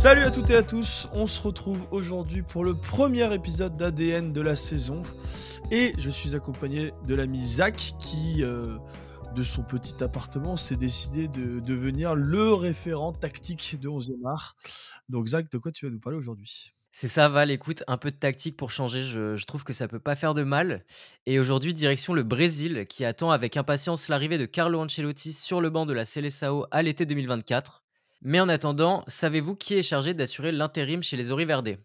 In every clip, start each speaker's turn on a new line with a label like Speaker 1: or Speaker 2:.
Speaker 1: Salut à toutes et à tous, on se retrouve aujourd'hui pour le premier épisode d'ADN de la saison et je suis accompagné de l'ami Zach qui, euh, de son petit appartement, s'est décidé de devenir le référent tactique de 11e art. Donc Zach, de quoi tu vas nous parler aujourd'hui?
Speaker 2: C'est ça, Val. Écoute, un peu de tactique pour changer, je, trouve que ça peut pas faire de mal. Et aujourd'hui, direction le Brésil, qui attend avec impatience l'arrivée de Carlo Ancelotti sur le banc de la Seleção à l'été 2024. Mais en attendant, savez-vous qui est chargé d'assurer l'intérim chez les Oriverde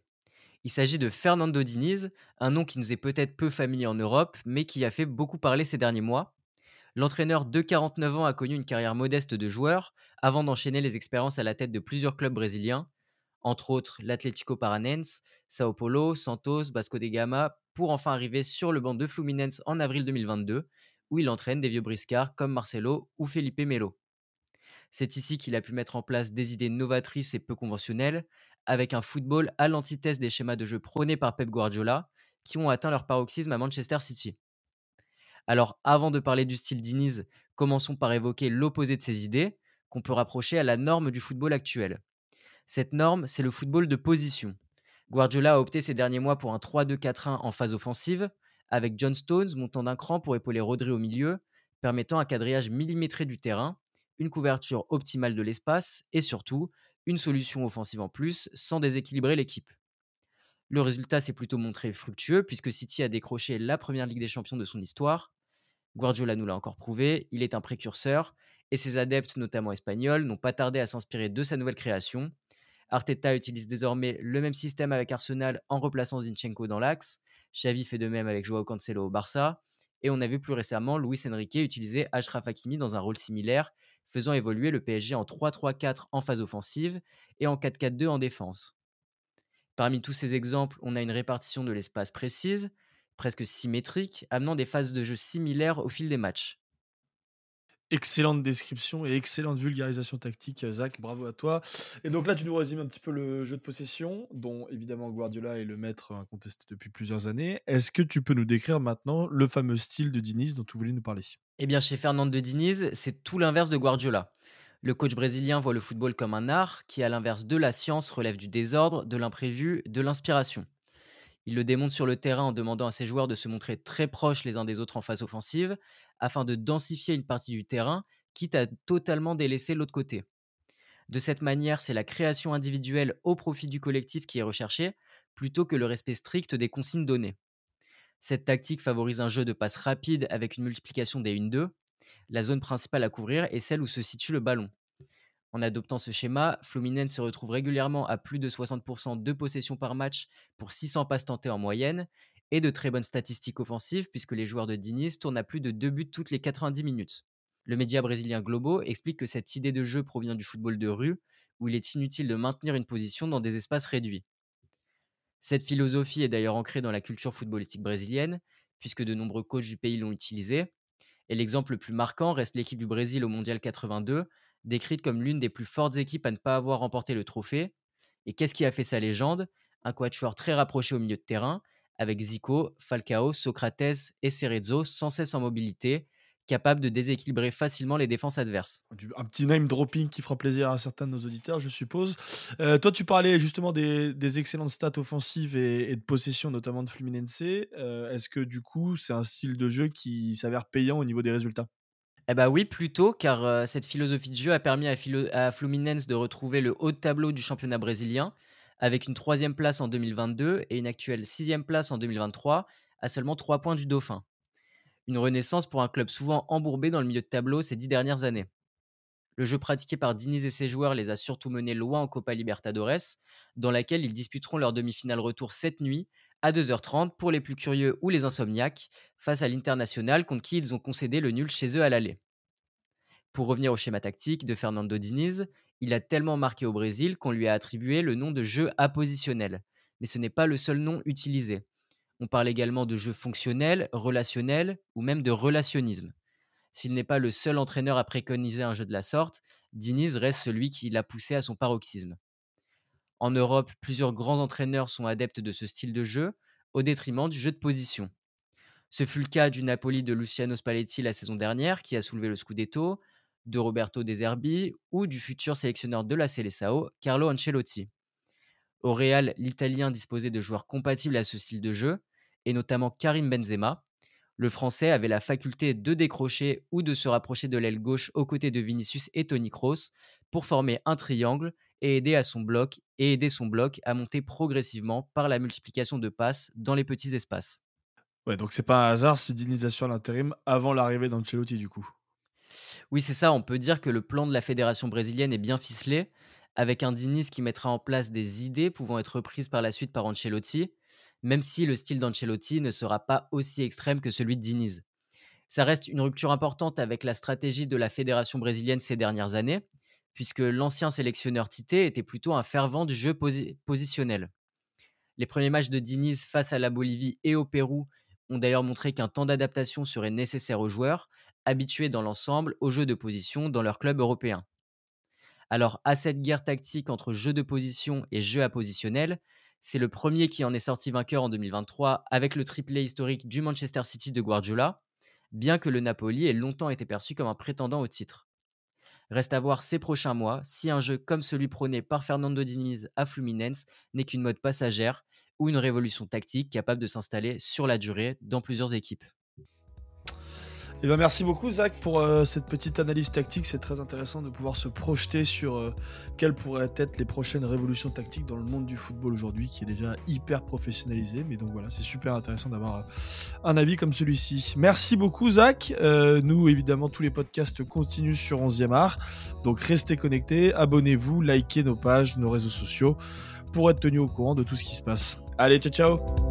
Speaker 2: Il s'agit de Fernando Diniz, un nom qui nous est peut-être peu familier en Europe, mais qui a fait beaucoup parler ces derniers mois. L'entraîneur de 49 ans a connu une carrière modeste de joueur, avant d'enchaîner les expériences à la tête de plusieurs clubs brésiliens, entre autres l'Atlético Paranense, Sao Paulo, Santos, Basco de Gama, pour enfin arriver sur le banc de Fluminense en avril 2022, où il entraîne des vieux briscards comme Marcelo ou Felipe Melo. C'est ici qu'il a pu mettre en place des idées novatrices et peu conventionnelles, avec un football à l'antithèse des schémas de jeu prônés par Pep Guardiola, qui ont atteint leur paroxysme à Manchester City. Alors avant de parler du style d'Iniz, commençons par évoquer l'opposé de ces idées, qu'on peut rapprocher à la norme du football actuel. Cette norme, c'est le football de position. Guardiola a opté ces derniers mois pour un 3-2-4-1 en phase offensive, avec John Stones montant d'un cran pour épauler Rodri au milieu, permettant un quadrillage millimétré du terrain, une couverture optimale de l'espace et surtout une solution offensive en plus sans déséquilibrer l'équipe. Le résultat s'est plutôt montré fructueux puisque City a décroché la première Ligue des Champions de son histoire. Guardiola nous l'a encore prouvé, il est un précurseur et ses adeptes, notamment espagnols, n'ont pas tardé à s'inspirer de sa nouvelle création Arteta utilise désormais le même système avec Arsenal en replaçant Zinchenko dans l'axe. Xavi fait de même avec Joao Cancelo au Barça. Et on a vu plus récemment Luis Enrique utiliser Ashraf Hakimi dans un rôle similaire, faisant évoluer le PSG en 3-3-4 en phase offensive et en 4-4-2 en défense. Parmi tous ces exemples, on a une répartition de l'espace précise, presque symétrique, amenant des phases de jeu similaires au fil des matchs.
Speaker 1: Excellente description et excellente vulgarisation tactique, Zach. Bravo à toi. Et donc là, tu nous résumes un petit peu le jeu de possession, dont évidemment Guardiola est le maître incontesté depuis plusieurs années. Est-ce que tu peux nous décrire maintenant le fameux style de Diniz dont tu voulais nous parler?
Speaker 2: Eh bien, chez Fernando Diniz, c'est tout l'inverse de Guardiola. Le coach brésilien voit le football comme un art qui, à l'inverse de la science, relève du désordre, de l'imprévu, de l'inspiration. Il le démontre sur le terrain en demandant à ses joueurs de se montrer très proches les uns des autres en phase offensive, afin de densifier une partie du terrain, quitte à totalement délaisser l'autre côté. De cette manière, c'est la création individuelle au profit du collectif qui est recherchée, plutôt que le respect strict des consignes données. Cette tactique favorise un jeu de passe rapide avec une multiplication des 1-2. La zone principale à couvrir est celle où se situe le ballon. En adoptant ce schéma, Fluminense se retrouve régulièrement à plus de 60% de possession par match pour 600 passes tentées en moyenne et de très bonnes statistiques offensives puisque les joueurs de Diniz tournent à plus de 2 buts toutes les 90 minutes. Le média brésilien Globo explique que cette idée de jeu provient du football de rue où il est inutile de maintenir une position dans des espaces réduits. Cette philosophie est d'ailleurs ancrée dans la culture footballistique brésilienne puisque de nombreux coachs du pays l'ont utilisée. Et l'exemple le plus marquant reste l'équipe du Brésil au Mondial 82 décrite comme l'une des plus fortes équipes à ne pas avoir remporté le trophée. Et qu'est-ce qui a fait sa légende? Un quatuor très rapproché au milieu de terrain, avec Zico, Falcao, Socrates et Cerezo sans cesse en mobilité, capable de déséquilibrer facilement les défenses adverses.
Speaker 1: Un petit name dropping qui fera plaisir à certains de nos auditeurs, je suppose. Euh, toi, tu parlais justement des, excellentes stats offensives et, de possession, notamment de Fluminense. Euh, est-ce que du coup, c'est un style de jeu qui s'avère payant au niveau des résultats?
Speaker 2: Eh bah oui, plutôt, car cette philosophie de jeu a permis à, Fluminense de retrouver le haut tableau du championnat brésilien, avec une troisième place en 2022 et une actuelle sixième place en 2023, à seulement trois points du Dauphin. Une renaissance pour un club souvent embourbé dans le milieu de tableau ces dix dernières années. Le jeu pratiqué par Diniz et ses joueurs les a surtout menés loin en Copa Libertadores, dans laquelle ils disputeront leur demi-finale retour cette nuit à 2h30 pour les plus curieux ou les insomniaques, face à l'International contre qui ils ont concédé le nul chez eux à l'aller. Pour revenir au schéma tactique de Fernando Diniz, il a tellement marqué au Brésil qu'on lui a attribué le nom de jeu appositionnel. Mais ce n'est pas le seul nom utilisé. On parle également de jeu fonctionnel, relationnel ou même de relationnisme. S'il n'est pas le seul entraîneur à préconiser un jeu de la sorte, Diniz reste celui qui l'a poussé à son paroxysme. En Europe, plusieurs grands entraîneurs sont adeptes de ce style de jeu, au détriment du jeu de position. Ce fut le cas du Napoli de Luciano Spalletti la saison dernière, qui a soulevé le Scudetto, de Roberto De Zerbi ou du futur sélectionneur de la Seleção, Carlo Ancelotti. Au Real, l'Italien disposait de joueurs compatibles à ce style de jeu, et notamment Karim Benzema. Le Français avait la faculté de décrocher ou de se rapprocher de l'aile gauche aux côtés de Vinicius et Tony Kroos pour former un triangle et aider à son bloc et aider son bloc à monter progressivement par la multiplication de passes dans les petits espaces.
Speaker 1: Ouais, donc c'est pas un hasard si Diniz assure l'intérim avant l'arrivée d'Ancelotti du coup.
Speaker 2: Oui, c'est ça, on peut dire que le plan de la fédération brésilienne est bien ficelé, avec un Diniz qui mettra en place des idées pouvant être prises par la suite par Ancelotti, même si le style d'Ancelotti ne sera pas aussi extrême que celui de Diniz. Ça reste une rupture importante avec la stratégie de la fédération brésilienne ces dernières années, puisque l'ancien sélectionneur Tite était plutôt un fervent du jeu positionnel. Les premiers matchs de Diniz face à la Bolivie et au Pérou ont d'ailleurs montré qu'un temps d'adaptation serait nécessaire aux joueurs, habitués dans l'ensemble au jeu de position dans leur club européen. Alors, à cette guerre tactique entre jeu de position et jeu à positionnel, c'est le premier qui en est sorti vainqueur en 2023 avec le triplé historique du Manchester City de Guardiola, bien que le Napoli ait longtemps été perçu comme un prétendant au titre. Reste à voir ces prochains mois si un jeu comme celui prôné par Fernando Diniz à Fluminense n'est qu'une mode passagère ou une révolution tactique capable de s'installer sur la durée dans plusieurs équipes.
Speaker 1: Eh ben merci beaucoup Zach pour euh, cette petite analyse tactique. C'est très intéressant de pouvoir se projeter sur euh, quelles pourraient être les prochaines révolutions tactiques dans le monde du football aujourd'hui, qui est déjà hyper professionnalisé. Mais donc voilà, c'est super intéressant d'avoir euh, un avis comme celui-ci. Merci beaucoup Zach. nous évidemment tous les podcasts continuent sur 11e art. Donc restez connectés, abonnez-vous, likez nos pages, nos réseaux sociaux pour être tenu au courant de tout ce qui se passe. Allez, ciao ciao